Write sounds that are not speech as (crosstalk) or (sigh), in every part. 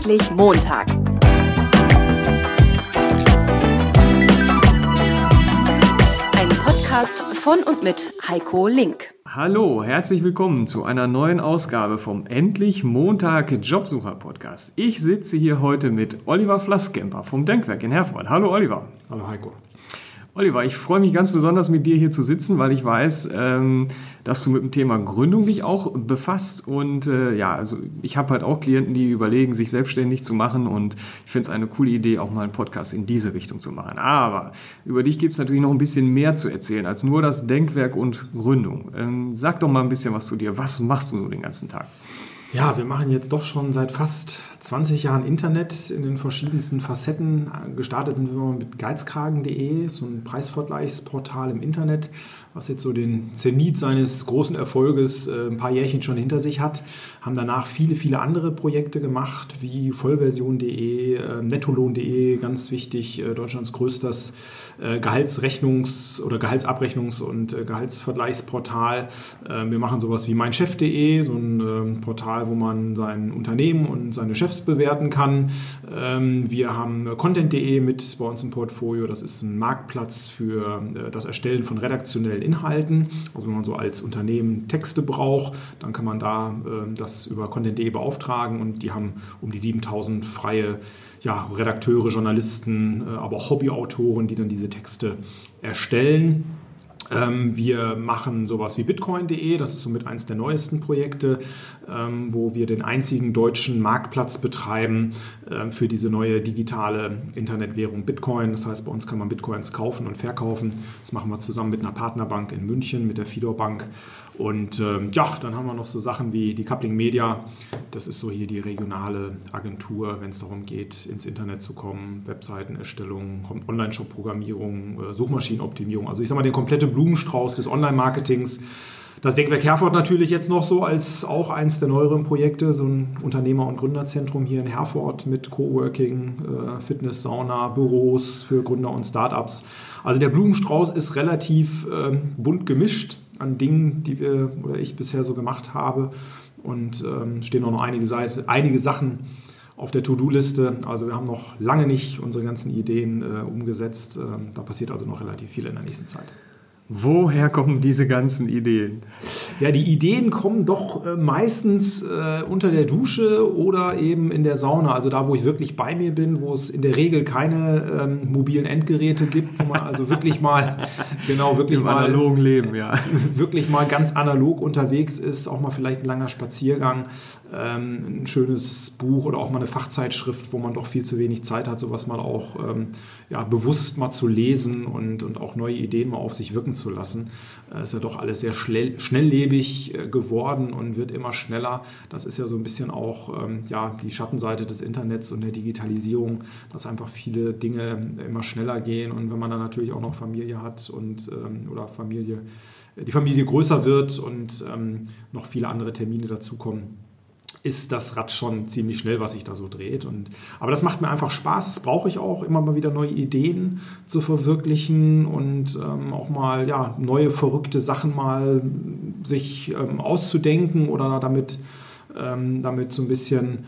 Endlich Montag. Ein Podcast von und mit Heiko Link. Hallo, herzlich willkommen zu einer neuen Ausgabe vom Endlich Montag Jobsucher Podcast. Ich sitze hier heute mit Oliver Flasskemper vom Denkwerk in Herford. Hallo Oliver. Hallo Heiko. Oliver, ich freue mich ganz besonders mit dir hier zu sitzen, weil ich weiß, ähm, dass du mit dem Thema Gründung dich auch befasst. Und äh, ja, also ich habe halt auch Klienten, die überlegen, sich selbstständig zu machen. Und ich finde es eine coole Idee, auch mal einen Podcast in diese Richtung zu machen. Aber über dich gibt es natürlich noch ein bisschen mehr zu erzählen als nur das Denkwerk und Gründung. Ähm, sag doch mal ein bisschen was zu dir. Was machst du so den ganzen Tag? Ja, wir machen jetzt doch schon seit fast 20 Jahren Internet in den verschiedensten Facetten. Gestartet sind wir mit geizkragen.de, so ein Preisvergleichsportal im Internet, was jetzt so den Zenit seines großen Erfolges äh, ein paar Jährchen schon hinter sich hat. Haben danach viele, viele andere Projekte gemacht, wie Vollversion.de, äh, Nettolohn.de, ganz wichtig, äh, Deutschlands größtes Gehaltsrechnungs- oder Gehaltsabrechnungs- und Gehaltsvergleichsportal. Wir machen sowas wie meinchef.de, so ein Portal, wo man sein Unternehmen und seine Chefs bewerten kann. Wir haben Content.de mit bei uns im Portfolio. Das ist ein Marktplatz für das Erstellen von redaktionellen Inhalten. Also wenn man so als Unternehmen Texte braucht, dann kann man da äh, das über Content.de beauftragen und die haben um die 7000 freie ja, Redakteure, Journalisten, äh, aber auch Hobbyautoren, die dann diese Texte erstellen. Ähm, wir machen sowas wie bitcoin.de, das ist somit eines der neuesten Projekte, ähm, wo wir den einzigen deutschen Marktplatz betreiben ähm, für diese neue digitale Internetwährung Bitcoin. Das heißt, bei uns kann man Bitcoins kaufen und verkaufen. Das machen wir zusammen mit einer Partnerbank in München, mit der Fidor Bank. Und ähm, ja, dann haben wir noch so Sachen wie die Coupling Media. Das ist so hier die regionale Agentur, wenn es darum geht, ins Internet zu kommen, Webseitenerstellung, Online-Shop-Programmierung, äh, Suchmaschinenoptimierung. Also ich sage mal, den kompletten Blumenstrauß des Online-Marketings. Das Denkwerk Herford natürlich jetzt noch so als auch eins der neueren Projekte, so ein Unternehmer- und Gründerzentrum hier in Herford mit Coworking, äh, Fitness, Sauna, Büros für Gründer und Startups. Also der Blumenstrauß ist relativ äh, bunt gemischt an Dingen, die wir oder ich bisher so gemacht habe. Und ähm, stehen auch noch einige, Seite, einige Sachen auf der To-Do-Liste. Also wir haben noch lange nicht unsere ganzen Ideen äh, umgesetzt. Ähm, da passiert also noch relativ viel in der nächsten Zeit. Woher kommen diese ganzen Ideen? Ja, die Ideen kommen doch äh, meistens äh, unter der Dusche oder eben in der Sauna, also da, wo ich wirklich bei mir bin, wo es in der Regel keine ähm, mobilen Endgeräte gibt, wo man also wirklich mal, (laughs) genau, wirklich Im mal. analogen Leben, ja. (laughs) Wirklich mal ganz analog unterwegs ist, auch mal vielleicht ein langer Spaziergang, ein schönes Buch oder auch mal eine Fachzeitschrift, wo man doch viel zu wenig Zeit hat, sowas mal auch ähm, ja, bewusst mal zu lesen und, und auch neue Ideen mal auf sich wirken zu lassen. Äh, ist ja doch alles sehr schnelllebig äh, geworden und wird immer schneller. Das ist ja so ein bisschen auch ähm, ja, die Schattenseite des Internets und der Digitalisierung, dass einfach viele Dinge immer schneller gehen und wenn man dann natürlich auch noch Familie hat und ähm, oder Familie, die Familie größer wird und ähm, noch viele andere Termine dazukommen ist das Rad schon ziemlich schnell, was sich da so dreht. Und, aber das macht mir einfach Spaß. Das brauche ich auch, immer mal wieder neue Ideen zu verwirklichen und ähm, auch mal ja, neue verrückte Sachen mal sich ähm, auszudenken oder damit, ähm, damit so ein bisschen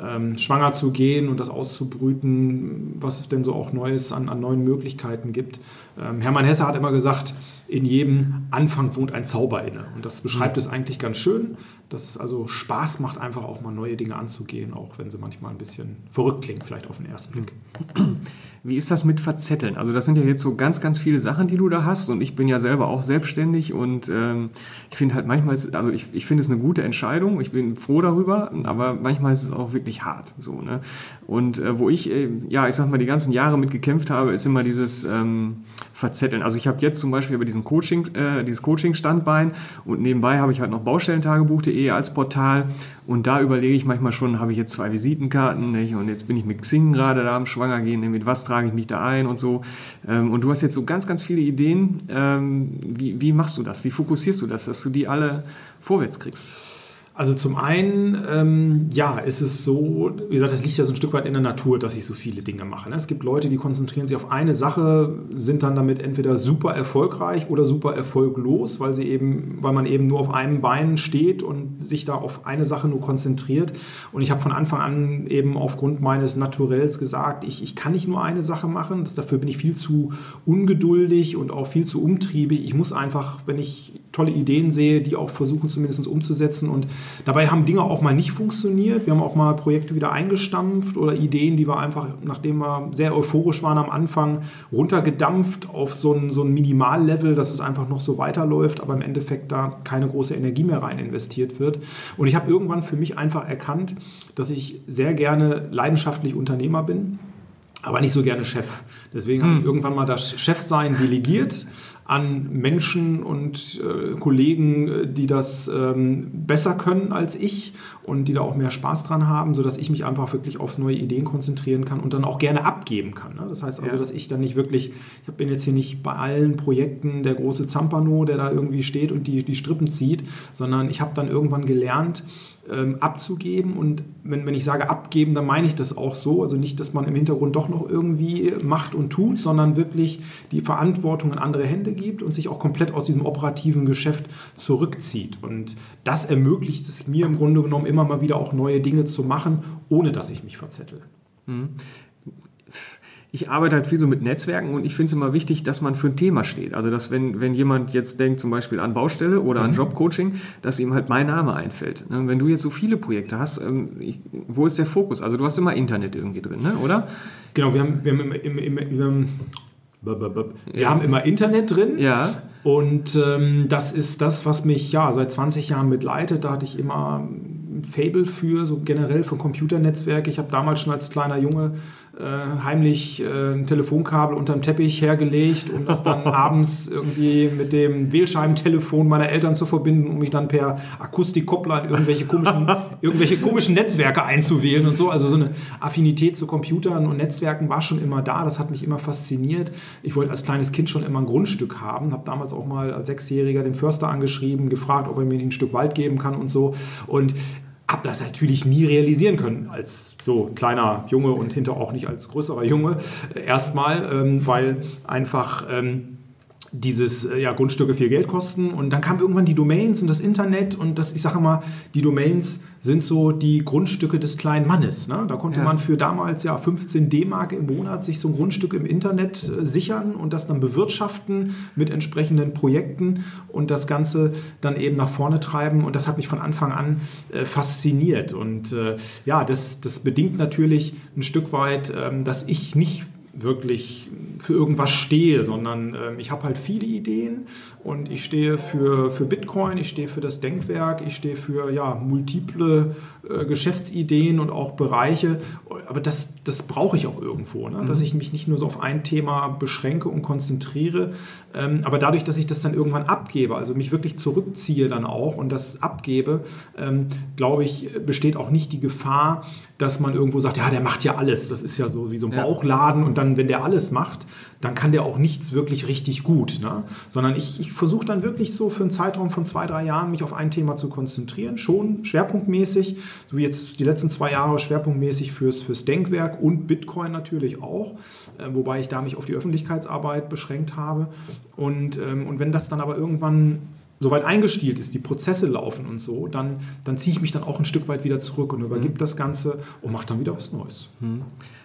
ähm, schwanger zu gehen und das auszubrüten, was es denn so auch Neues an, an neuen Möglichkeiten gibt. Ähm, Hermann Hesse hat immer gesagt, in jedem Anfang wohnt ein Zauber inne. Und das beschreibt es eigentlich ganz schön, dass es also Spaß macht, einfach auch mal neue Dinge anzugehen, auch wenn sie manchmal ein bisschen verrückt klingen, vielleicht auf den ersten Blick. Wie ist das mit Verzetteln? Also das sind ja jetzt so ganz, ganz viele Sachen, die du da hast und ich bin ja selber auch selbstständig und ähm, ich finde halt manchmal, ist, also ich, ich finde es eine gute Entscheidung, ich bin froh darüber, aber manchmal ist es auch wirklich hart. So, ne? Und äh, wo ich, äh, ja, ich sag mal, die ganzen Jahre mit gekämpft habe, ist immer dieses ähm, Verzetteln. Also ich habe jetzt zum Beispiel über diesen Coaching, äh, dieses Coaching-Standbein und nebenbei habe ich halt noch Baustellentagebuch.de als Portal und da überlege ich manchmal schon, habe ich jetzt zwei Visitenkarten nicht? und jetzt bin ich mit Xing gerade da am Schwanger gehen, mit was trage ich mich da ein und so. Ähm, und du hast jetzt so ganz, ganz viele Ideen. Ähm, wie, wie machst du das? Wie fokussierst du das, dass du die alle vorwärts kriegst? Also zum einen, ähm, ja, ist es so, wie gesagt, das liegt ja so ein Stück weit in der Natur, dass ich so viele Dinge mache. Ne? Es gibt Leute, die konzentrieren sich auf eine Sache, sind dann damit entweder super erfolgreich oder super erfolglos, weil sie eben, weil man eben nur auf einem Bein steht und sich da auf eine Sache nur konzentriert. Und ich habe von Anfang an eben aufgrund meines Naturells gesagt, ich, ich kann nicht nur eine Sache machen. Das, dafür bin ich viel zu ungeduldig und auch viel zu umtriebig. Ich muss einfach, wenn ich tolle Ideen sehe, die auch versuchen zumindest umzusetzen. Und dabei haben Dinge auch mal nicht funktioniert. Wir haben auch mal Projekte wieder eingestampft oder Ideen, die wir einfach, nachdem wir sehr euphorisch waren am Anfang, runtergedampft auf so ein, so ein Minimallevel, dass es einfach noch so weiterläuft, aber im Endeffekt da keine große Energie mehr rein investiert wird. Und ich habe irgendwann für mich einfach erkannt, dass ich sehr gerne leidenschaftlich Unternehmer bin aber nicht so gerne Chef. Deswegen hm. habe ich irgendwann mal das Chefsein delegiert an Menschen und äh, Kollegen, äh, die das ähm, besser können als ich und die da auch mehr Spaß dran haben, sodass ich mich einfach wirklich auf neue Ideen konzentrieren kann und dann auch gerne abgeben kann. Ne? Das heißt also, ja. dass ich dann nicht wirklich, ich bin jetzt hier nicht bei allen Projekten der große Zampano, der da irgendwie steht und die, die Strippen zieht, sondern ich habe dann irgendwann gelernt, ähm, abzugeben. Und wenn, wenn ich sage abgeben, dann meine ich das auch so. Also nicht, dass man im Hintergrund doch noch irgendwie macht und tut, sondern wirklich die Verantwortung in andere Hände gibt und sich auch komplett aus diesem operativen Geschäft zurückzieht. Und das ermöglicht es mir im Grunde genommen immer mal wieder auch neue Dinge zu machen, ohne dass ich mich verzettel. Mhm ich arbeite halt viel so mit Netzwerken und ich finde es immer wichtig, dass man für ein Thema steht. Also, dass wenn, wenn jemand jetzt denkt, zum Beispiel an Baustelle oder mhm. an Jobcoaching, dass ihm halt mein Name einfällt. Ne, wenn du jetzt so viele Projekte hast, ähm, ich, wo ist der Fokus? Also, du hast immer Internet irgendwie drin, ne? oder? Genau, wir haben, wir haben, im, im, im, wir haben immer Internet drin. Ja. Und ähm, das ist das, was mich ja seit 20 Jahren begleitet. Da hatte ich immer ein Fable für, so generell für Computernetzwerke. Ich habe damals schon als kleiner Junge heimlich äh, ein Telefonkabel unter dem Teppich hergelegt, um das dann (laughs) abends irgendwie mit dem Wählscheibentelefon meiner Eltern zu verbinden, um mich dann per Akustikkoppler in irgendwelche komischen, (laughs) irgendwelche komischen Netzwerke einzuwählen und so. Also so eine Affinität zu Computern und Netzwerken war schon immer da. Das hat mich immer fasziniert. Ich wollte als kleines Kind schon immer ein Grundstück haben. Habe damals auch mal als Sechsjähriger den Förster angeschrieben, gefragt, ob er mir ein Stück Wald geben kann und so. Und habe das natürlich nie realisieren können als so kleiner Junge und hinter auch nicht als größerer Junge. Äh, erstmal, ähm, weil einfach ähm, dieses äh, ja, Grundstücke viel Geld kosten. Und dann kamen irgendwann die Domains und das Internet und das, ich sage mal, die Domains sind so die Grundstücke des kleinen Mannes. Ne? Da konnte ja. man für damals ja 15 D-Mark im Monat sich so ein Grundstück im Internet äh, sichern und das dann bewirtschaften mit entsprechenden Projekten und das Ganze dann eben nach vorne treiben. Und das hat mich von Anfang an äh, fasziniert. Und äh, ja, das, das bedingt natürlich ein Stück weit, ähm, dass ich nicht wirklich für irgendwas stehe, sondern äh, ich habe halt viele Ideen und ich stehe für, für Bitcoin, ich stehe für das Denkwerk, ich stehe für ja, multiple äh, Geschäftsideen und auch Bereiche. Aber das, das brauche ich auch irgendwo, ne? dass mhm. ich mich nicht nur so auf ein Thema beschränke und konzentriere. Ähm, aber dadurch, dass ich das dann irgendwann abgebe, also mich wirklich zurückziehe dann auch und das abgebe, ähm, glaube ich, besteht auch nicht die Gefahr, dass man irgendwo sagt, ja, der macht ja alles. Das ist ja so wie so ein ja. Bauchladen und dann, wenn der alles macht, dann kann der auch nichts wirklich richtig gut. Ne? Sondern ich, ich versuche dann wirklich so für einen Zeitraum von zwei, drei Jahren mich auf ein Thema zu konzentrieren, schon schwerpunktmäßig, so wie jetzt die letzten zwei Jahre schwerpunktmäßig fürs, fürs Denkwerk und Bitcoin natürlich auch, äh, wobei ich da mich auf die Öffentlichkeitsarbeit beschränkt habe. Und, ähm, und wenn das dann aber irgendwann soweit eingestielt ist, die Prozesse laufen und so, dann, dann ziehe ich mich dann auch ein Stück weit wieder zurück und übergebe mhm. das Ganze und mache dann wieder was Neues. Mhm.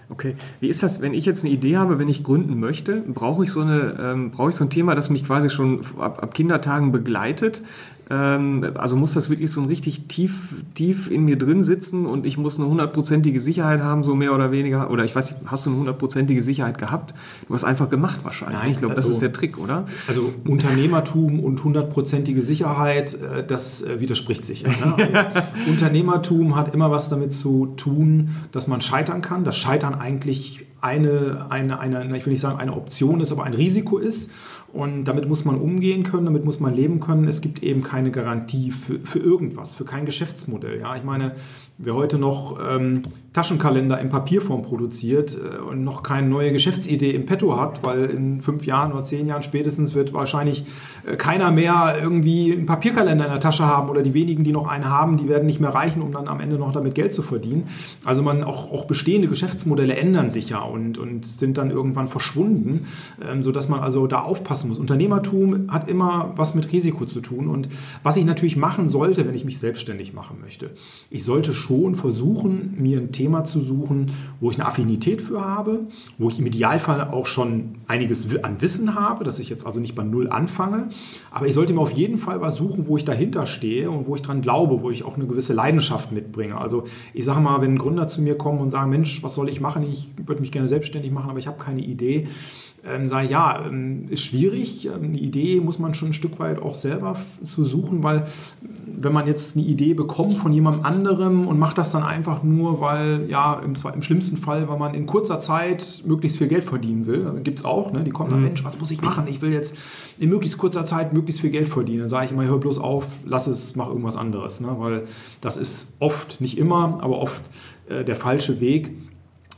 Okay, wie ist das, wenn ich jetzt eine Idee habe, wenn ich gründen möchte, brauche ich so eine, ähm, brauche ich so ein Thema, das mich quasi schon ab, ab Kindertagen begleitet? Ähm, also muss das wirklich so ein richtig tief, tief in mir drin sitzen und ich muss eine hundertprozentige Sicherheit haben, so mehr oder weniger. Oder ich weiß nicht, hast du eine hundertprozentige Sicherheit gehabt? Du hast einfach gemacht wahrscheinlich. Nein, ich glaube, also, das ist der Trick, oder? Also Unternehmertum und hundertprozentige Sicherheit, äh, das äh, widerspricht sich. Ja, ne? (laughs) also, Unternehmertum hat immer was damit zu tun, dass man scheitern kann. Das Scheitern eigentlich eine, eine, eine, ich will nicht sagen eine Option ist, aber ein Risiko ist. Und damit muss man umgehen können, damit muss man leben können. Es gibt eben keine Garantie für, für irgendwas, für kein Geschäftsmodell. Ja? Ich meine, Wer heute noch ähm, Taschenkalender in Papierform produziert äh, und noch keine neue Geschäftsidee im Petto hat, weil in fünf Jahren oder zehn Jahren spätestens wird wahrscheinlich äh, keiner mehr irgendwie einen Papierkalender in der Tasche haben oder die wenigen, die noch einen haben, die werden nicht mehr reichen, um dann am Ende noch damit Geld zu verdienen. Also man auch, auch bestehende Geschäftsmodelle ändern sich ja und, und sind dann irgendwann verschwunden, ähm, sodass man also da aufpassen muss. Unternehmertum hat immer was mit Risiko zu tun und was ich natürlich machen sollte, wenn ich mich selbstständig machen möchte. Ich sollte schon versuchen, mir ein Thema Thema zu suchen, wo ich eine Affinität für habe, wo ich im Idealfall auch schon einiges an Wissen habe, dass ich jetzt also nicht bei Null anfange. Aber ich sollte mir auf jeden Fall was suchen, wo ich dahinter stehe und wo ich dran glaube, wo ich auch eine gewisse Leidenschaft mitbringe. Also ich sage mal, wenn Gründer zu mir kommen und sagen, Mensch, was soll ich machen? Ich würde mich gerne selbstständig machen, aber ich habe keine Idee ähm, sage ja, ähm, ist schwierig. Ähm, eine Idee muss man schon ein Stück weit auch selber zu suchen, weil wenn man jetzt eine Idee bekommt von jemand anderem und macht das dann einfach nur, weil ja im, im schlimmsten Fall, weil man in kurzer Zeit möglichst viel Geld verdienen will, gibt es auch, ne? die kommen dann, mhm. Mensch, was muss ich machen? Ich will jetzt in möglichst kurzer Zeit möglichst viel Geld verdienen. Dann sage ich immer, hör bloß auf, lass es, mach irgendwas anderes, ne? weil das ist oft, nicht immer, aber oft äh, der falsche Weg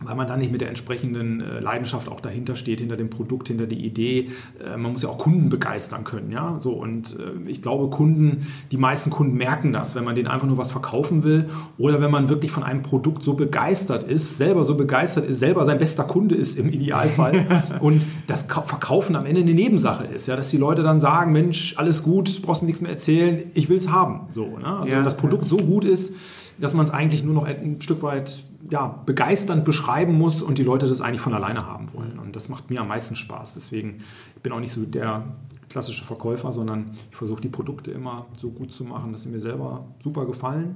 weil man dann nicht mit der entsprechenden äh, Leidenschaft auch dahinter steht, hinter dem Produkt, hinter der Idee. Äh, man muss ja auch Kunden begeistern können, ja. So und äh, ich glaube, Kunden, die meisten Kunden merken das, wenn man denen einfach nur was verkaufen will oder wenn man wirklich von einem Produkt so begeistert ist, selber so begeistert ist, selber sein bester Kunde ist im Idealfall (laughs) und das Verkaufen am Ende eine Nebensache ist, ja, dass die Leute dann sagen, Mensch, alles gut, brauchst mir nichts mehr erzählen, ich will es haben, so. Ne? Also ja, wenn das Produkt so gut ist, dass man es eigentlich nur noch ein Stück weit ja, begeisternd beschreiben muss und die Leute das eigentlich von alleine haben wollen. Und das macht mir am meisten Spaß. Deswegen ich bin auch nicht so der klassische Verkäufer, sondern ich versuche die Produkte immer so gut zu machen, dass sie mir selber super gefallen.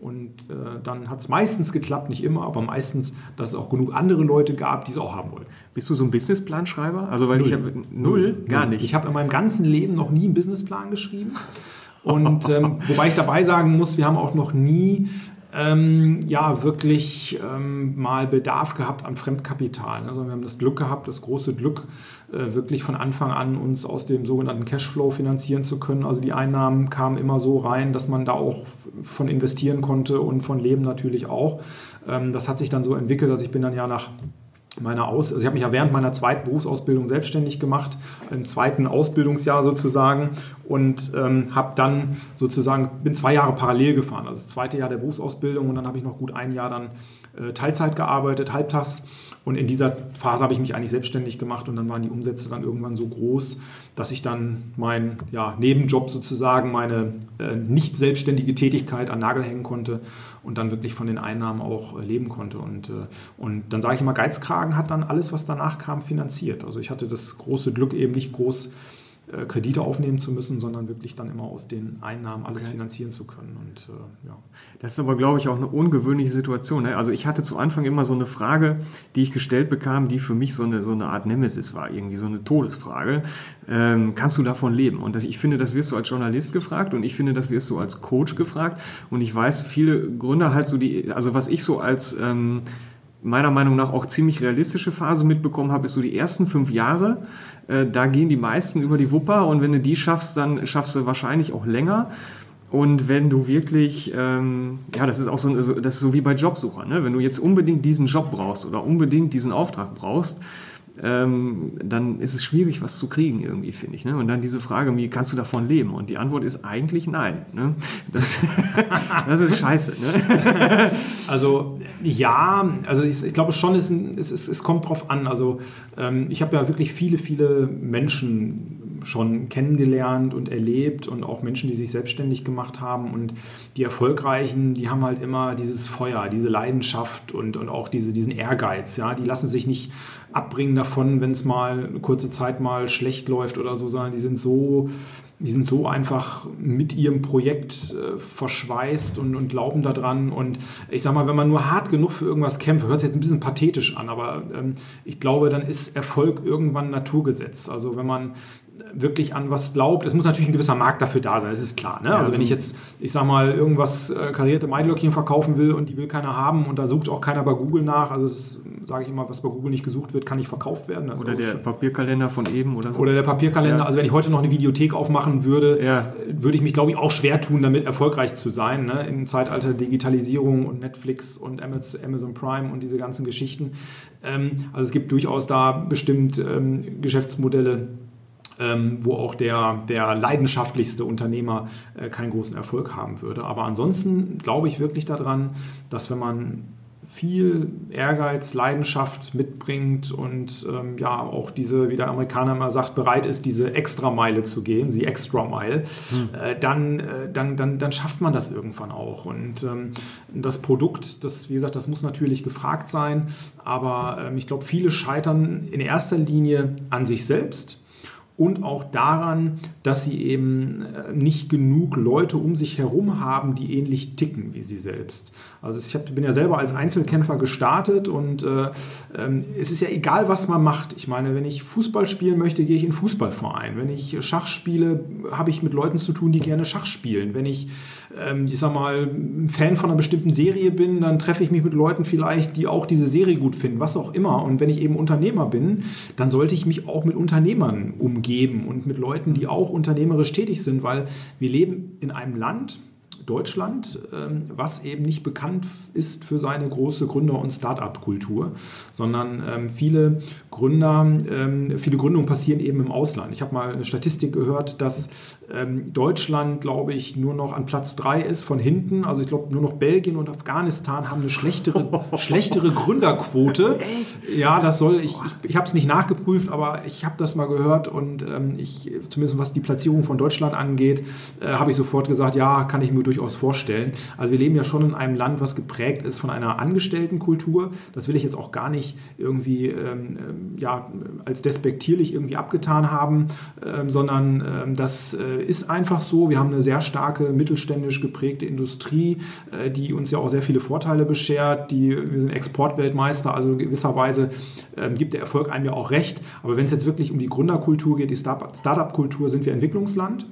Und äh, dann hat es meistens geklappt, nicht immer, aber meistens, dass es auch genug andere Leute gab, die es auch haben wollen. Bist du so ein Businessplanschreiber? Also weil null. ich habe null, null, gar nicht. Ich habe in meinem ganzen Leben noch nie einen Businessplan geschrieben. Und ähm, wobei ich dabei sagen muss, wir haben auch noch nie ähm, ja, wirklich ähm, mal Bedarf gehabt an Fremdkapital. Also wir haben das Glück gehabt, das große Glück, äh, wirklich von Anfang an uns aus dem sogenannten Cashflow finanzieren zu können. Also die Einnahmen kamen immer so rein, dass man da auch von investieren konnte und von leben natürlich auch. Ähm, das hat sich dann so entwickelt, also ich bin dann ja nach meiner Aus, also ich habe mich ja während meiner zweiten Berufsausbildung selbstständig gemacht, im zweiten Ausbildungsjahr sozusagen und ähm, habe dann sozusagen, bin zwei Jahre parallel gefahren, also das zweite Jahr der Berufsausbildung und dann habe ich noch gut ein Jahr dann äh, Teilzeit gearbeitet, halbtags und in dieser Phase habe ich mich eigentlich selbstständig gemacht und dann waren die Umsätze dann irgendwann so groß, dass ich dann meinen ja, Nebenjob sozusagen, meine äh, nicht selbstständige Tätigkeit an Nagel hängen konnte und dann wirklich von den Einnahmen auch äh, leben konnte. Und, äh, und dann sage ich immer, Geizkragen hat dann alles, was danach kam, finanziert. Also ich hatte das große Glück eben nicht groß Kredite aufnehmen zu müssen, sondern wirklich dann immer aus den Einnahmen alles okay. finanzieren zu können. Und, äh, ja. Das ist aber, glaube ich, auch eine ungewöhnliche Situation. Ne? Also ich hatte zu Anfang immer so eine Frage, die ich gestellt bekam, die für mich so eine, so eine Art Nemesis war, irgendwie so eine Todesfrage. Ähm, kannst du davon leben? Und das, ich finde, das wirst du als Journalist gefragt und ich finde, das wirst du als Coach gefragt. Und ich weiß, viele Gründer halt so die, also was ich so als... Ähm, meiner Meinung nach auch ziemlich realistische Phase mitbekommen habe, ist so die ersten fünf Jahre. Äh, da gehen die meisten über die Wupper und wenn du die schaffst, dann schaffst du wahrscheinlich auch länger. Und wenn du wirklich, ähm, ja, das ist auch so, das ist so wie bei Jobsuchern, ne? wenn du jetzt unbedingt diesen Job brauchst oder unbedingt diesen Auftrag brauchst, ähm, dann ist es schwierig, was zu kriegen irgendwie, finde ich. Ne? Und dann diese Frage, wie kannst du davon leben? Und die Antwort ist eigentlich nein. Ne? Das, (laughs) das, ist scheiße. Ne? Also ja, also ich, ich glaube schon, es, es, es, kommt drauf an. Also ähm, ich habe ja wirklich viele, viele Menschen schon kennengelernt und erlebt und auch Menschen, die sich selbstständig gemacht haben. Und die Erfolgreichen, die haben halt immer dieses Feuer, diese Leidenschaft und, und auch diese, diesen Ehrgeiz. Ja? Die lassen sich nicht abbringen davon, wenn es mal eine kurze Zeit mal schlecht läuft oder so, sondern die sind so die sind so einfach mit ihrem Projekt äh, verschweißt und, und glauben daran. Und ich sage mal, wenn man nur hart genug für irgendwas kämpft, hört sich jetzt ein bisschen pathetisch an, aber ähm, ich glaube, dann ist Erfolg irgendwann Naturgesetz. Also wenn man wirklich an was glaubt. Es muss natürlich ein gewisser Markt dafür da sein, das ist klar. Ne? Ja, also wenn ich jetzt, ich sag mal, irgendwas äh, karierte Maiglöckchen verkaufen will und die will keiner haben und da sucht auch keiner bei Google nach, also sage ich immer, was bei Google nicht gesucht wird, kann nicht verkauft werden. Das oder der schön. Papierkalender von eben oder so. Oder der Papierkalender, ja. also wenn ich heute noch eine Videothek aufmachen würde, ja. würde ich mich, glaube ich, auch schwer tun, damit erfolgreich zu sein. Ne? Im Zeitalter Digitalisierung und Netflix und Amazon Prime und diese ganzen Geschichten. Ähm, also es gibt durchaus da bestimmt ähm, Geschäftsmodelle, wo auch der, der leidenschaftlichste Unternehmer äh, keinen großen Erfolg haben würde. Aber ansonsten glaube ich wirklich daran, dass wenn man viel Ehrgeiz, Leidenschaft mitbringt und ähm, ja auch diese, wie der Amerikaner immer sagt, bereit ist, diese Extrameile zu gehen, die Extra Mile, hm. äh, dann, äh, dann, dann, dann schafft man das irgendwann auch. Und ähm, das Produkt, das, wie gesagt, das muss natürlich gefragt sein, aber ähm, ich glaube, viele scheitern in erster Linie an sich selbst und auch daran, dass sie eben äh, nicht genug Leute um sich herum haben, die ähnlich ticken wie sie selbst. Also ich hab, bin ja selber als Einzelkämpfer gestartet und äh, äh, es ist ja egal, was man macht. Ich meine, wenn ich Fußball spielen möchte, gehe ich in Fußballverein. Wenn ich Schach spiele, habe ich mit Leuten zu tun, die gerne Schach spielen. Wenn ich ähm, ich sag mal, ein Fan von einer bestimmten Serie bin, dann treffe ich mich mit Leuten vielleicht, die auch diese Serie gut finden, was auch immer. Und wenn ich eben Unternehmer bin, dann sollte ich mich auch mit Unternehmern umgeben und mit Leuten, die auch unternehmerisch tätig sind, weil wir leben in einem Land, Deutschland, ähm, was eben nicht bekannt ist für seine große Gründer- und Start-up-Kultur, sondern ähm, viele Gründer, ähm, viele Gründungen passieren eben im Ausland. Ich habe mal eine Statistik gehört, dass Deutschland, glaube ich, nur noch an Platz 3 ist von hinten. Also ich glaube, nur noch Belgien und Afghanistan haben eine schlechtere, (laughs) schlechtere Gründerquote. Ja, das soll, ich, ich, ich habe es nicht nachgeprüft, aber ich habe das mal gehört und ich, zumindest was die Platzierung von Deutschland angeht, äh, habe ich sofort gesagt, ja, kann ich mir durch durchaus vorstellen. Also wir leben ja schon in einem Land, was geprägt ist von einer Angestelltenkultur. Das will ich jetzt auch gar nicht irgendwie ähm, ähm ja, als despektierlich irgendwie abgetan haben, ähm, sondern ähm, das äh, ist einfach so. Wir haben eine sehr starke mittelständisch geprägte Industrie, äh, die uns ja auch sehr viele Vorteile beschert. Die, wir sind Exportweltmeister, also in gewisser Weise ähm, gibt der Erfolg einem ja auch recht. Aber wenn es jetzt wirklich um die Gründerkultur geht, die Startup-Kultur, sind wir Entwicklungsland.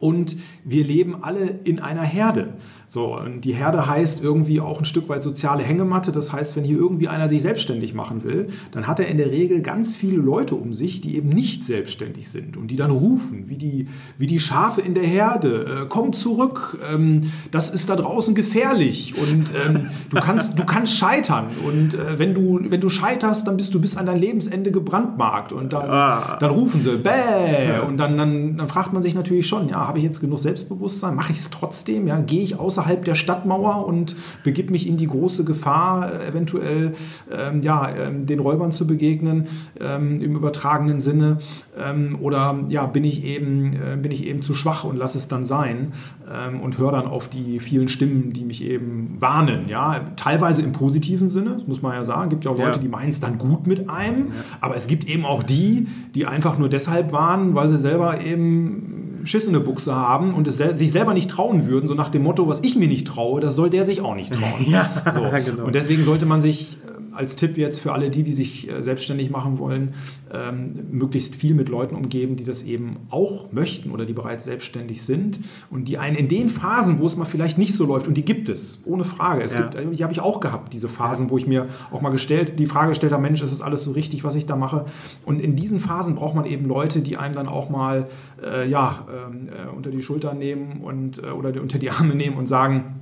Und wir leben alle in einer Herde. So, und die Herde heißt irgendwie auch ein Stück weit soziale Hängematte. Das heißt, wenn hier irgendwie einer sich selbstständig machen will, dann hat er in der Regel ganz viele Leute um sich, die eben nicht selbstständig sind und die dann rufen, wie die, wie die Schafe in der Herde, äh, komm zurück, ähm, das ist da draußen gefährlich und ähm, du, kannst, du kannst scheitern. Und äh, wenn, du, wenn du scheiterst, dann bist du bis an dein Lebensende gebrandmarkt. Und dann, ah. dann rufen sie, bäh! Und dann, dann, dann fragt man sich natürlich schon, ja, habe ich jetzt genug Selbstbewusstsein? Mache ich es trotzdem? Ja, gehe ich außer außerhalb der Stadtmauer und begib mich in die große Gefahr, eventuell ähm, ja, ähm, den Räubern zu begegnen ähm, im übertragenen Sinne. Ähm, oder ja, bin ich, eben, äh, bin ich eben zu schwach und lasse es dann sein ähm, und höre dann auf die vielen Stimmen, die mich eben warnen. Ja? Teilweise im positiven Sinne, muss man ja sagen. Es gibt ja auch Leute, ja. die meinen es dann gut mit einem, ja. aber es gibt eben auch die, die einfach nur deshalb warnen, weil sie selber eben Schiss in der Buchse haben und es sich selber nicht trauen würden, so nach dem Motto, was ich mir nicht traue, das soll der sich auch nicht trauen. (laughs) ja, so. genau. Und deswegen sollte man sich als Tipp jetzt für alle die, die sich äh, selbstständig machen wollen, ähm, möglichst viel mit Leuten umgeben, die das eben auch möchten oder die bereits selbstständig sind und die einen in den Phasen, wo es mal vielleicht nicht so läuft, und die gibt es, ohne Frage. Es ja. gibt, äh, die habe ich auch gehabt, diese Phasen, wo ich mir auch mal gestellt, die Frage gestellt habe, Mensch, ist das alles so richtig, was ich da mache? Und in diesen Phasen braucht man eben Leute, die einem dann auch mal äh, ja, ähm, äh, unter die Schultern nehmen und, äh, oder unter die Arme nehmen und sagen,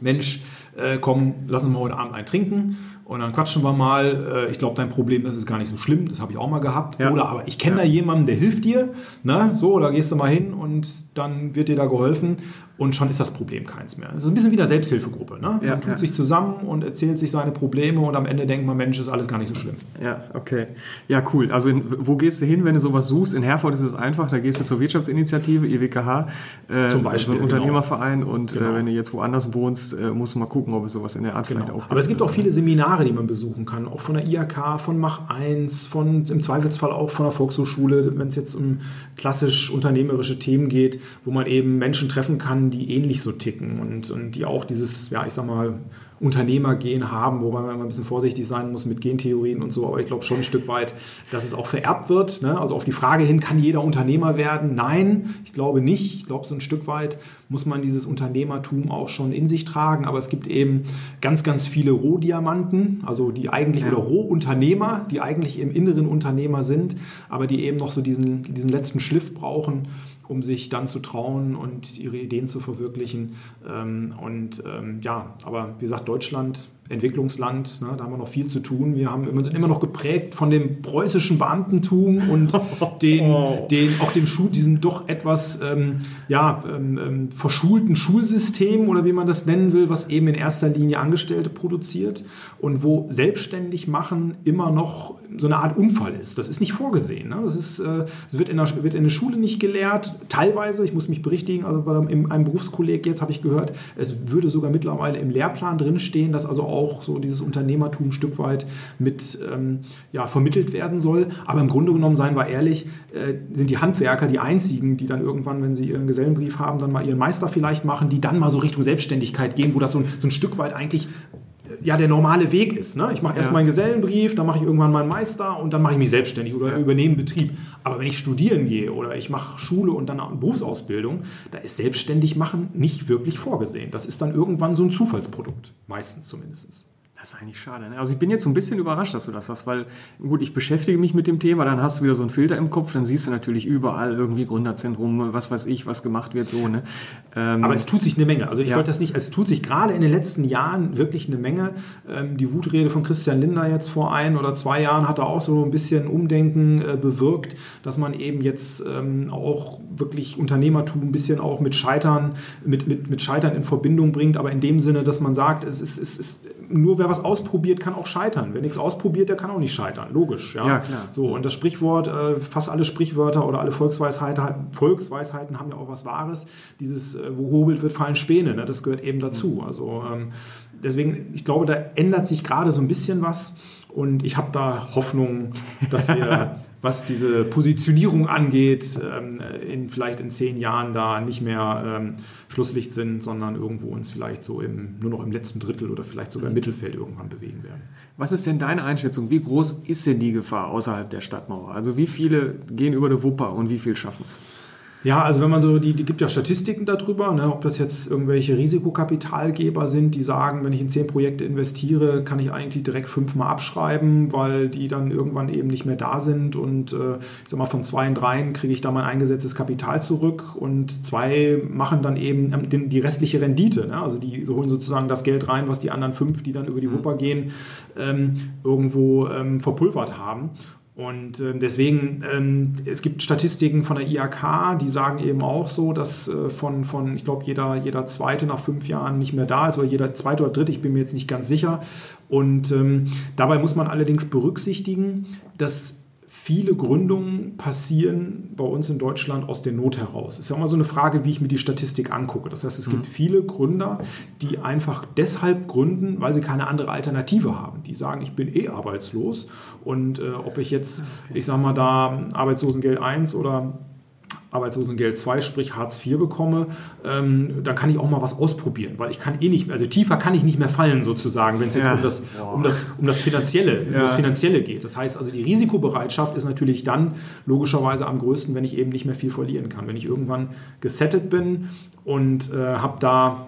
Mensch, äh, komm, lass uns mal heute Abend ein trinken und dann quatschen wir mal. Äh, ich glaube, dein Problem das ist gar nicht so schlimm, das habe ich auch mal gehabt. Ja. Oder aber ich kenne ja. da jemanden, der hilft dir. Ne? So, da gehst du mal hin und dann wird dir da geholfen und schon ist das Problem keins mehr. Es ist ein bisschen wie eine Selbsthilfegruppe. Ne? Ja, man tut sich zusammen und erzählt sich seine Probleme und am Ende denkt man, Mensch, ist alles gar nicht so schlimm. Ja, okay. Ja, cool. Also in, wo gehst du hin, wenn du sowas suchst? In Herford ist es einfach, da gehst du zur Wirtschaftsinitiative, EWKH, äh, zum Beispiel, so ein genau. Unternehmerverein und äh, genau. äh, wenn du jetzt woanders wohnst, äh, musst du mal gucken, ob es sowas in der Art genau. vielleicht auch gibt. Aber es gibt auch viele Seminare, die man besuchen kann, auch von der IHK, von Mach 1, von, im Zweifelsfall auch von der Volkshochschule, wenn es jetzt um klassisch unternehmerische Themen geht, wo man eben Menschen treffen kann, die ähnlich so ticken und, und die auch dieses, ja, ich sag mal, Unternehmergehen haben, wobei man ein bisschen vorsichtig sein muss mit Gentheorien und so, aber ich glaube schon ein Stück weit, dass es auch vererbt wird. Ne? Also auf die Frage hin, kann jeder Unternehmer werden? Nein, ich glaube nicht. Ich glaube, so ein Stück weit muss man dieses Unternehmertum auch schon in sich tragen, aber es gibt eben ganz, ganz viele Rohdiamanten, also die eigentlich, ja. oder Rohunternehmer, die eigentlich im Inneren Unternehmer sind, aber die eben noch so diesen, diesen letzten Schliff brauchen, um sich dann zu trauen und ihre Ideen zu verwirklichen. Ähm, und ähm, ja, aber wie gesagt, Deutschland Entwicklungsland, ne, da haben wir noch viel zu tun. Wir haben, wir sind immer noch geprägt von dem preußischen Beamtentum und (laughs) den, oh. den, auch dem Schul, diesen doch etwas ähm, ja, ähm, ähm, verschulten Schulsystem oder wie man das nennen will, was eben in erster Linie Angestellte produziert und wo selbstständig machen immer noch so eine Art Unfall ist. Das ist nicht vorgesehen. Ne? Das ist, äh, es wird in, der, wird in der Schule nicht gelehrt, teilweise, ich muss mich berichtigen, also bei einem Berufskolleg jetzt habe ich gehört, es würde sogar mittlerweile im Lehrplan drinstehen, dass also auch so dieses Unternehmertum ein Stück weit mit ähm, ja, vermittelt werden soll. Aber im Grunde genommen, seien wir ehrlich, äh, sind die Handwerker die einzigen, die dann irgendwann, wenn sie ihren Gesellenbrief haben, dann mal ihren Meister vielleicht machen, die dann mal so Richtung Selbstständigkeit gehen, wo das so ein, so ein Stück weit eigentlich ja der normale Weg ist. Ne? Ich mache erst ja. meinen Gesellenbrief, dann mache ich irgendwann meinen Meister und dann mache ich mich selbstständig oder ja. übernehme Betrieb. Aber wenn ich studieren gehe oder ich mache Schule und dann eine Berufsausbildung, da ist selbstständig machen nicht wirklich vorgesehen. Das ist dann irgendwann so ein Zufallsprodukt, meistens zumindest. Das ist eigentlich schade. Ne? Also ich bin jetzt so ein bisschen überrascht, dass du das hast, weil gut, ich beschäftige mich mit dem Thema, dann hast du wieder so einen Filter im Kopf, dann siehst du natürlich überall irgendwie Gründerzentrum, was weiß ich, was gemacht wird, so. Ne? Ähm, Aber es tut sich eine Menge. Also ich ja. wollte das nicht, es tut sich gerade in den letzten Jahren wirklich eine Menge. Ähm, die Wutrede von Christian Lindner jetzt vor ein oder zwei Jahren hat da auch so ein bisschen Umdenken äh, bewirkt, dass man eben jetzt ähm, auch wirklich Unternehmertum ein bisschen auch mit Scheitern, mit, mit, mit Scheitern in Verbindung bringt, aber in dem Sinne, dass man sagt, es ist, es ist nur wer was ausprobiert, kann auch scheitern. Wer nichts ausprobiert, der kann auch nicht scheitern. Logisch. Ja, ja klar. So, und das Sprichwort, äh, fast alle Sprichwörter oder alle Volksweisheiten, Volksweisheiten haben ja auch was Wahres. Dieses, äh, wo hobelt wird, fallen Späne. Ne? Das gehört eben dazu. Also ähm, deswegen, ich glaube, da ändert sich gerade so ein bisschen was. Und ich habe da Hoffnung, dass wir, (laughs) was diese Positionierung angeht, ähm, in, vielleicht in zehn Jahren da nicht mehr ähm, Schlusslicht sind, sondern irgendwo uns vielleicht so im, nur noch im letzten Drittel oder vielleicht sogar im Mittelfeld irgendwann bewegen werden. Was ist denn deine Einschätzung? Wie groß ist denn die Gefahr außerhalb der Stadtmauer? Also wie viele gehen über die Wupper und wie viel schaffen es? Ja, also wenn man so, die, die gibt ja Statistiken darüber, ne, ob das jetzt irgendwelche Risikokapitalgeber sind, die sagen, wenn ich in zehn Projekte investiere, kann ich eigentlich direkt fünfmal abschreiben, weil die dann irgendwann eben nicht mehr da sind und äh, ich sag mal, von zwei in dreien kriege ich da mein eingesetztes Kapital zurück und zwei machen dann eben ähm, die restliche Rendite. Ne? Also die holen sozusagen das Geld rein, was die anderen fünf, die dann über die mhm. Wupper gehen, ähm, irgendwo ähm, verpulvert haben. Und äh, deswegen, ähm, es gibt Statistiken von der IAK, die sagen eben auch so, dass äh, von, von, ich glaube, jeder, jeder Zweite nach fünf Jahren nicht mehr da ist oder jeder Zweite oder Dritte, ich bin mir jetzt nicht ganz sicher. Und ähm, dabei muss man allerdings berücksichtigen, dass viele Gründungen passieren bei uns in Deutschland aus der Not heraus. Ist ja immer so eine Frage, wie ich mir die Statistik angucke. Das heißt, es gibt mhm. viele Gründer, die einfach deshalb gründen, weil sie keine andere Alternative haben. Die sagen, ich bin eh arbeitslos und äh, ob ich jetzt, okay. ich sage mal da Arbeitslosengeld 1 oder Arbeitslosengeld 2, sprich Hartz IV bekomme, ähm, dann kann ich auch mal was ausprobieren, weil ich kann eh nicht mehr, also tiefer kann ich nicht mehr fallen sozusagen, wenn es jetzt ja. um, das, um, das, um, das Finanzielle, um das Finanzielle geht. Das heißt also, die Risikobereitschaft ist natürlich dann logischerweise am größten, wenn ich eben nicht mehr viel verlieren kann. Wenn ich irgendwann gesettet bin und äh, habe da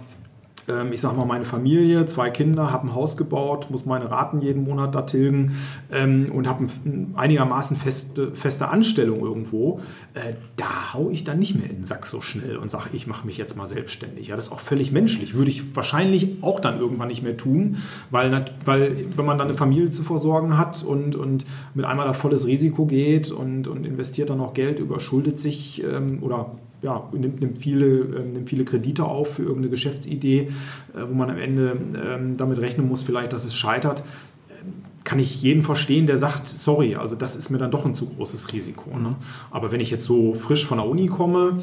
ähm, ich sage mal, meine Familie, zwei Kinder, habe ein Haus gebaut, muss meine Raten jeden Monat da tilgen ähm, und habe ein, einigermaßen feste, feste Anstellung irgendwo, äh, da haue ich dann nicht mehr in den Sack so schnell und sage, ich mache mich jetzt mal selbstständig. Ja, das ist auch völlig menschlich. Würde ich wahrscheinlich auch dann irgendwann nicht mehr tun, weil, weil wenn man dann eine Familie zu versorgen hat und, und mit einmal da volles Risiko geht und, und investiert dann noch Geld, überschuldet sich ähm, oder ja, nimmt, nimmt, viele, ähm, nimmt viele Kredite auf für irgendeine Geschäftsidee, äh, wo man am Ende ähm, damit rechnen muss, vielleicht, dass es scheitert kann ich jeden verstehen, der sagt, sorry, also das ist mir dann doch ein zu großes Risiko. Ne? Aber wenn ich jetzt so frisch von der Uni komme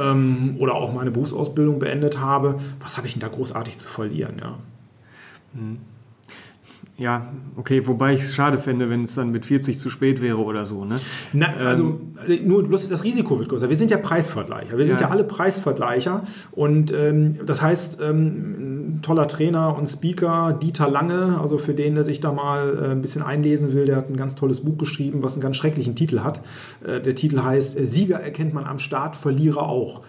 ähm, oder auch meine Berufsausbildung beendet habe, was habe ich denn da großartig zu verlieren? Ja? Mhm. Ja, okay, wobei ich es schade fände, wenn es dann mit 40 zu spät wäre oder so. Ne? Na, also ähm, nur bloß das Risiko wird größer. Wir sind ja Preisvergleicher. Wir sind ja, ja alle Preisvergleicher. Und ähm, das heißt, ähm, ein toller Trainer und Speaker, Dieter Lange, also für den, der sich da mal äh, ein bisschen einlesen will, der hat ein ganz tolles Buch geschrieben, was einen ganz schrecklichen Titel hat. Äh, der Titel heißt äh, Sieger erkennt man am Start, Verlierer auch.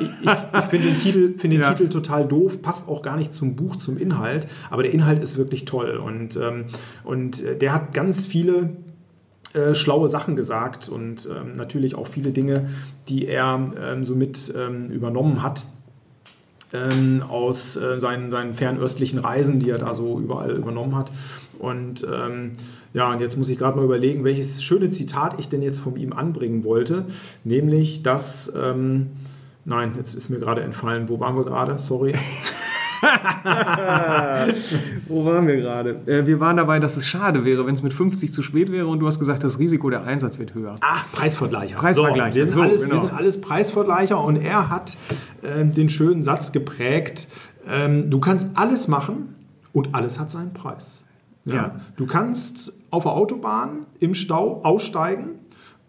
Ich, ich, ich finde den, Titel, find den ja. Titel total doof, passt auch gar nicht zum Buch, zum Inhalt. Aber der Inhalt ist wirklich toll. Und und, ähm, und äh, der hat ganz viele äh, schlaue Sachen gesagt und ähm, natürlich auch viele Dinge, die er ähm, so mit ähm, übernommen hat ähm, aus äh, seinen, seinen fernöstlichen Reisen, die er da so überall übernommen hat. Und ähm, ja, und jetzt muss ich gerade mal überlegen, welches schöne Zitat ich denn jetzt von ihm anbringen wollte, nämlich dass, ähm, nein, jetzt ist mir gerade entfallen, wo waren wir gerade? Sorry. (laughs) (laughs) Wo waren wir gerade? Äh, wir waren dabei, dass es schade wäre, wenn es mit 50 zu spät wäre und du hast gesagt, das Risiko der Einsatz wird höher. Ah, Preisvergleicher. Preisvergleicher. So, wir, sind so, alles, genau. wir sind alles Preisvergleicher und er hat ähm, den schönen Satz geprägt, ähm, du kannst alles machen und alles hat seinen Preis. Ja. ja. Du kannst auf der Autobahn im Stau aussteigen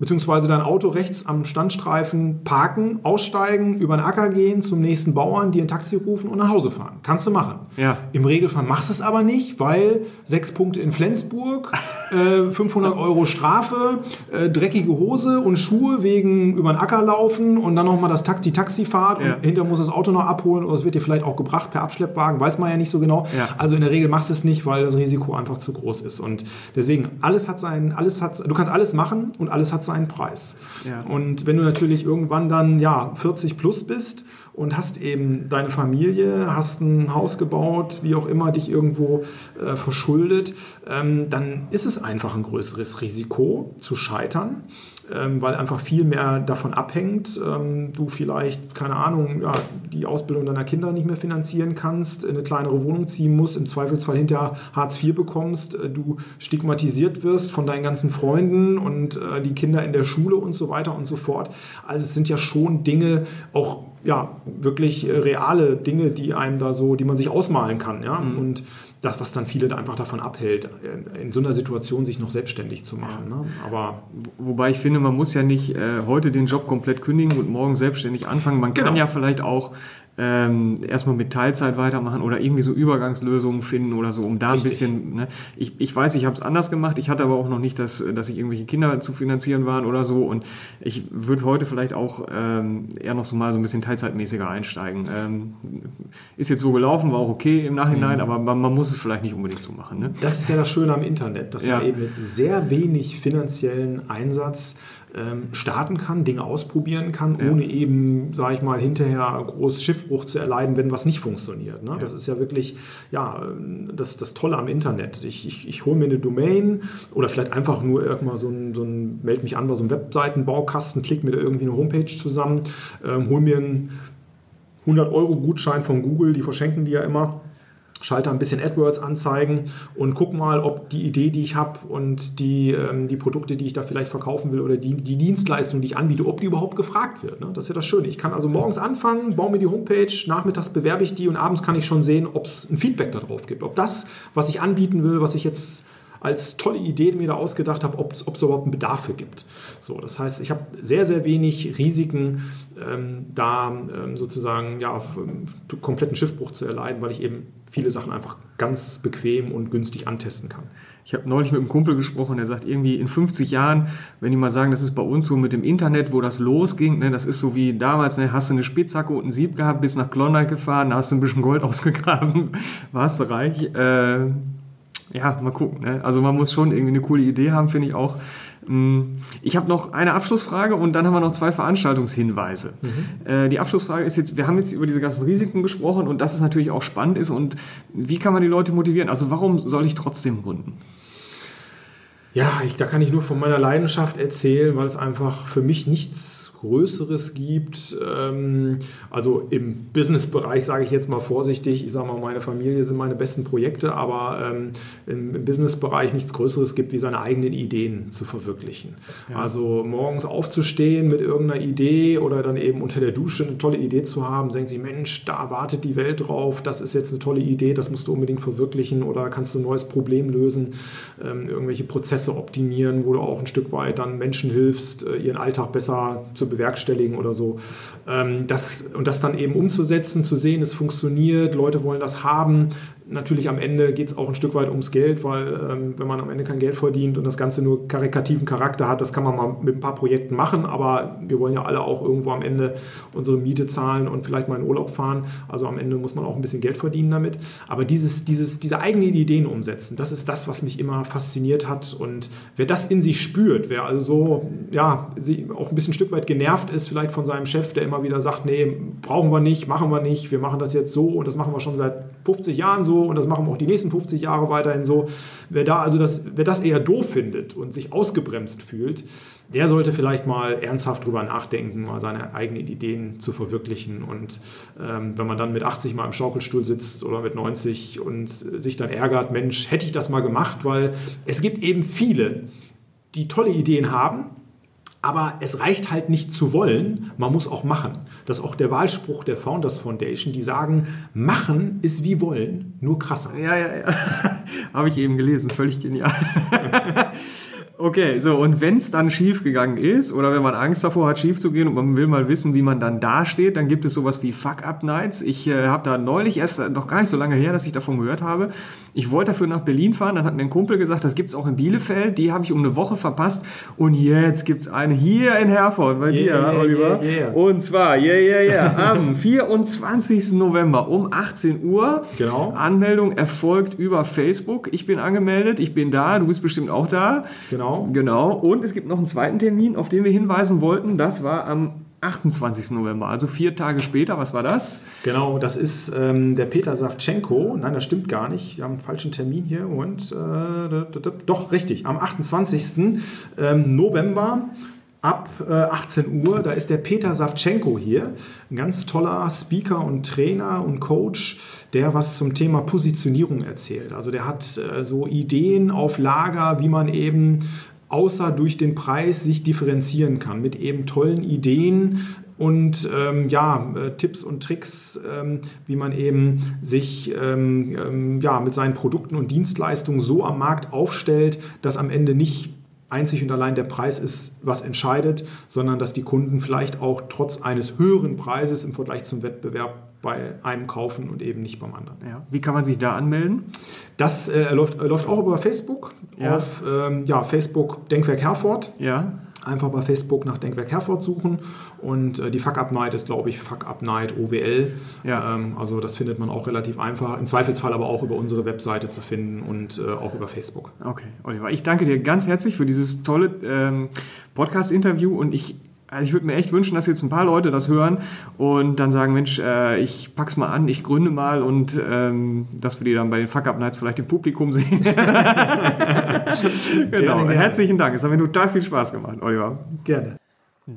beziehungsweise dein Auto rechts am Standstreifen parken, aussteigen, über den Acker gehen, zum nächsten Bauern, dir ein Taxi rufen und nach Hause fahren. Kannst du machen. Ja. Im Regelfall machst du es aber nicht, weil sechs Punkte in Flensburg, äh, 500 Euro Strafe, äh, dreckige Hose und Schuhe wegen über den Acker laufen und dann nochmal das Taxi, die Taxifahrt ja. und hinter muss das Auto noch abholen oder es wird dir vielleicht auch gebracht per Abschleppwagen, weiß man ja nicht so genau. Ja. Also in der Regel machst du es nicht, weil das Risiko einfach zu groß ist. Und deswegen, alles hat sein, alles hat, du kannst alles machen und alles hat seinen Preis. Ja. Und wenn du natürlich irgendwann dann ja 40 plus bist und hast eben deine Familie, hast ein Haus gebaut, wie auch immer, dich irgendwo äh, verschuldet, ähm, dann ist es einfach ein größeres Risiko zu scheitern ähm, weil einfach viel mehr davon abhängt. Ähm, du vielleicht, keine Ahnung, ja, die Ausbildung deiner Kinder nicht mehr finanzieren kannst, in eine kleinere Wohnung ziehen musst, im Zweifelsfall hinterher Hartz IV bekommst, äh, du stigmatisiert wirst von deinen ganzen Freunden und äh, die Kinder in der Schule und so weiter und so fort. Also es sind ja schon Dinge, auch ja, wirklich äh, reale Dinge, die einem da so, die man sich ausmalen kann. Ja? Mhm. Und das, was dann viele einfach davon abhält, in so einer Situation sich noch selbstständig zu machen. Ne? Aber Wobei ich finde, man muss ja nicht äh, heute den Job komplett kündigen und morgen selbstständig anfangen. Man genau. kann ja vielleicht auch ähm, erstmal mit Teilzeit weitermachen oder irgendwie so Übergangslösungen finden oder so, um da Richtig. ein bisschen. Ne? Ich, ich weiß, ich habe es anders gemacht. Ich hatte aber auch noch nicht, dass, dass ich irgendwelche Kinder zu finanzieren waren oder so. Und ich würde heute vielleicht auch ähm, eher noch so mal so ein bisschen teilzeitmäßiger einsteigen. Ähm, ist jetzt so gelaufen, war auch okay im Nachhinein, mhm. aber man, man, muss es vielleicht nicht unbedingt so machen. Ne? Das ist ja das Schöne am Internet, dass ja. man eben mit sehr wenig finanziellen Einsatz ähm, starten kann, Dinge ausprobieren kann, ja. ohne eben, sage ich mal, hinterher groß Schiffbruch zu erleiden, wenn was nicht funktioniert. Ne? Ja. Das ist ja wirklich ja, das, das Tolle am Internet. Ich, ich, ich hole mir eine Domain oder vielleicht einfach nur irgendwann so ein, so ein melde mich an bei so einem Webseitenbaukasten, klick mir da irgendwie eine Homepage zusammen, ähm, hol mir einen 100-Euro-Gutschein von Google, die verschenken die ja immer schalte ein bisschen AdWords anzeigen und guck mal, ob die Idee, die ich habe und die, ähm, die Produkte, die ich da vielleicht verkaufen will oder die, die Dienstleistung, die ich anbiete, ob die überhaupt gefragt wird. Ne? Das ist ja das Schöne. Ich kann also morgens anfangen, baue mir die Homepage, nachmittags bewerbe ich die und abends kann ich schon sehen, ob es ein Feedback darauf gibt. Ob das, was ich anbieten will, was ich jetzt als tolle Idee mir da ausgedacht habe, ob es überhaupt einen Bedarf für gibt. So, das heißt, ich habe sehr, sehr wenig Risiken, ähm, da ähm, sozusagen ja, kompletten Schiffbruch zu erleiden, weil ich eben viele Sachen einfach ganz bequem und günstig antesten kann. Ich habe neulich mit einem Kumpel gesprochen, der sagt, irgendwie in 50 Jahren, wenn die mal sagen, das ist bei uns so mit dem Internet, wo das losging, ne, das ist so wie damals, ne, hast du eine Spitzhacke und ein Sieb gehabt, bist nach Klondike gefahren, hast du ein bisschen Gold (laughs) ausgegraben, warst du reich. Äh, ja, mal gucken. Ne? Also man muss schon irgendwie eine coole Idee haben, finde ich auch. Mm, ich habe noch eine Abschlussfrage und dann haben wir noch zwei Veranstaltungshinweise. Mhm. Äh, die Abschlussfrage ist jetzt, wir haben jetzt über diese ganzen Risiken gesprochen und dass es natürlich auch spannend ist und wie kann man die Leute motivieren? Also warum soll ich trotzdem gründen? Ja, ich, da kann ich nur von meiner Leidenschaft erzählen, weil es einfach für mich nichts Größeres gibt. Ähm, also im Business-Bereich sage ich jetzt mal vorsichtig, ich sage mal, meine Familie sind meine besten Projekte, aber ähm, im, Business-Bereich nichts Größeres gibt, wie seine eigenen Ideen zu verwirklichen. Ja. Also morgens aufzustehen mit irgendeiner Idee oder dann eben unter der Dusche eine tolle Idee zu haben, denken Sie, Mensch, da wartet die Welt drauf, das ist jetzt eine tolle Idee, das musst du unbedingt verwirklichen oder kannst du ein neues Problem lösen, ähm, irgendwelche Prozesse optimieren, wo du auch ein Stück weit dann Menschen hilfst, äh, ihren Alltag besser zu bewerkstelligen oder so. Ähm, das, und das dann eben umzusetzen, zu sehen, es funktioniert, Leute wollen das haben, natürlich am Ende geht es auch ein Stück weit ums Geld, weil ähm, wenn man am Ende kein Geld verdient und das Ganze nur karikativen Charakter hat, das kann man mal mit ein paar Projekten machen, aber wir wollen ja alle auch irgendwo am Ende unsere Miete zahlen und vielleicht mal in Urlaub fahren. Also am Ende muss man auch ein bisschen Geld verdienen damit. Aber dieses, dieses, diese eigenen Ideen umsetzen, das ist das, was mich immer fasziniert hat. Und wer das in sich spürt, wer also so, ja, auch ein bisschen ein Stück weit genervt ist, vielleicht von seinem Chef, der immer wieder sagt, nee, brauchen wir nicht, machen wir nicht, wir machen das jetzt so und das machen wir schon seit 50 Jahren so und das machen wir auch die nächsten 50 Jahre weiterhin so. Wer da also das, wer das eher doof findet und sich ausgebremst fühlt, der sollte vielleicht mal ernsthaft drüber nachdenken, mal seine eigenen Ideen zu verwirklichen. Und ähm, wenn man dann mit 80 mal im Schaukelstuhl sitzt oder mit 90 und sich dann ärgert, Mensch, hätte ich das mal gemacht, weil es gibt eben viele, die tolle Ideen haben, aber es reicht halt nicht zu wollen, man muss auch machen. Das ist auch der Wahlspruch der Founders Foundation, die sagen, machen ist wie wollen, nur krasser. Ja, ja, ja. (laughs) Habe ich eben gelesen, völlig genial. (laughs) Okay, so und wenn es dann schief gegangen ist oder wenn man Angst davor hat, schief zu gehen und man will mal wissen, wie man dann dasteht, dann gibt es sowas wie Fuck-Up-Nights. Ich äh, habe da neulich erst äh, noch gar nicht so lange her, dass ich davon gehört habe. Ich wollte dafür nach Berlin fahren, dann hat mir ein Kumpel gesagt, das gibt es auch in Bielefeld. Die habe ich um eine Woche verpasst und jetzt gibt es eine hier in Herford bei yeah, dir, yeah, Oliver. Yeah, und zwar, yeah, yeah, yeah, am (laughs) 24. November um 18 Uhr. Genau. Anmeldung erfolgt über Facebook. Ich bin angemeldet, ich bin da, du bist bestimmt auch da. Genau. Genau. Genau. Und es gibt noch einen zweiten Termin, auf den wir hinweisen wollten. Das war am 28. November, also vier Tage später. Was war das? Genau, das ist ähm, der Peter Savchenko. Nein, das stimmt gar nicht. Wir haben einen falschen Termin hier. Und äh, doch, richtig, am 28. Ähm, November ab äh, 18 Uhr. Da ist der Peter Savchenko hier, ein ganz toller Speaker und Trainer und Coach, der was zum Thema Positionierung erzählt. Also der hat äh, so Ideen auf Lager, wie man eben außer durch den Preis sich differenzieren kann mit eben tollen Ideen und ähm, ja, äh, Tipps und Tricks, ähm, wie man eben sich ähm, ähm ja, mit seinen Produkten und Dienstleistungen so am Markt aufstellt, dass am Ende nicht einzig und allein der Preis ist, was entscheidet, sondern dass die Kunden vielleicht auch trotz eines höheren Preises im Vergleich zum Wettbewerb bei einem kaufen und eben nicht beim anderen. Ja. Wie kann man sich da anmelden? Das äh, läuft, äh, läuft, auch über Facebook. Ja. Auf ähm, ja, Facebook Denkwerk Herford. Ja. Einfach bei Facebook nach Denkwerk Herford suchen. Und äh, die Fuck Up Night ist, glaube ich, Fuck Up Night OWL. Ja. Ähm, also das findet man auch relativ einfach. Im Zweifelsfall aber auch über unsere Webseite zu finden und äh, auch über Facebook. Okay, Oliver, ich danke dir ganz herzlich für dieses tolle ähm, Podcast-Interview und ich also ich würde mir echt wünschen, dass jetzt ein paar Leute das hören und dann sagen, Mensch, äh, ich pack's mal an, ich gründe mal und ähm, dass wir die dann bei den Fuck-Up-Nights vielleicht im Publikum sehen. (laughs) genau. Gerne, gerne. Herzlichen Dank. Es hat mir total viel Spaß gemacht, Oliver. Gerne.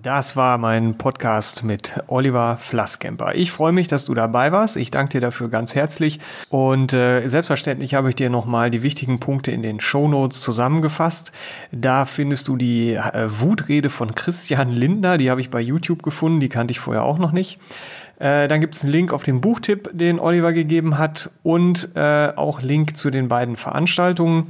Das war mein Podcast mit Oliver Flasskemper. Ich freue mich, dass du dabei warst. Ich danke dir dafür ganz herzlich. Und äh, selbstverständlich habe ich dir nochmal die wichtigen Punkte in den Show Notes zusammengefasst. Da findest du die äh, Wutrede von Christian Lindner. Die habe ich bei YouTube gefunden. Die kannte ich vorher auch noch nicht. Äh, dann gibt es einen Link auf den Buchtipp, den Oliver gegeben hat. Und äh, auch Link zu den beiden Veranstaltungen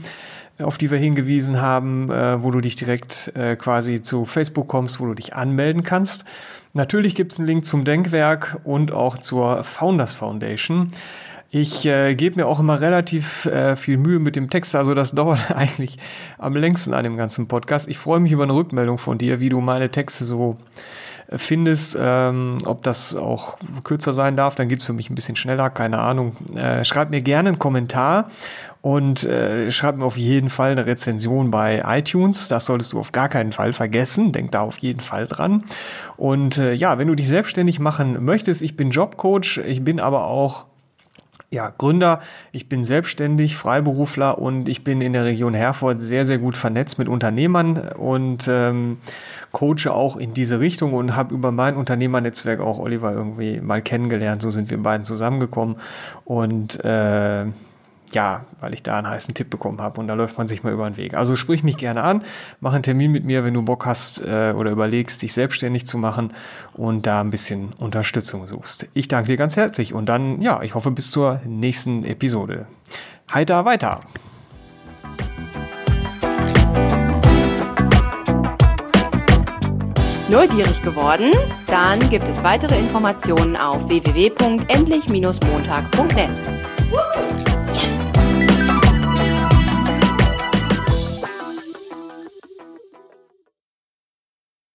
auf die wir hingewiesen haben, äh, wo du dich direkt äh, quasi zu Facebook kommst, wo du dich anmelden kannst. Natürlich gibt es einen Link zum Denkwerk und auch zur Founders Foundation. Ich äh, gebe mir auch immer relativ äh, viel Mühe mit dem Text, also das (laughs) dauert eigentlich am längsten an dem ganzen Podcast. Ich freue mich über eine Rückmeldung von dir, wie du meine Texte so findest, ähm, ob das auch kürzer sein darf, dann geht es für mich ein bisschen schneller, keine Ahnung. Äh, schreib mir gerne einen Kommentar und äh, schreib mir auf jeden Fall eine Rezension bei iTunes. Das solltest du auf gar keinen Fall vergessen. Denk da auf jeden Fall dran. Und äh, ja, wenn du dich selbstständig machen möchtest, ich bin Jobcoach, ich bin aber auch ja, Gründer, ich bin selbstständig, Freiberufler und ich bin in der Region Herford sehr, sehr gut vernetzt mit Unternehmern und ähm, coache auch in diese Richtung und habe über mein Unternehmernetzwerk auch Oliver irgendwie mal kennengelernt. So sind wir beiden zusammengekommen und äh, ja, weil ich da einen heißen Tipp bekommen habe und da läuft man sich mal über den Weg. Also sprich mich gerne an, mach einen Termin mit mir, wenn du Bock hast äh, oder überlegst, dich selbstständig zu machen und da ein bisschen Unterstützung suchst. Ich danke dir ganz herzlich und dann, ja, ich hoffe bis zur nächsten Episode. Heiter weiter! Neugierig geworden? Dann gibt es weitere Informationen auf www.endlich-montag.net.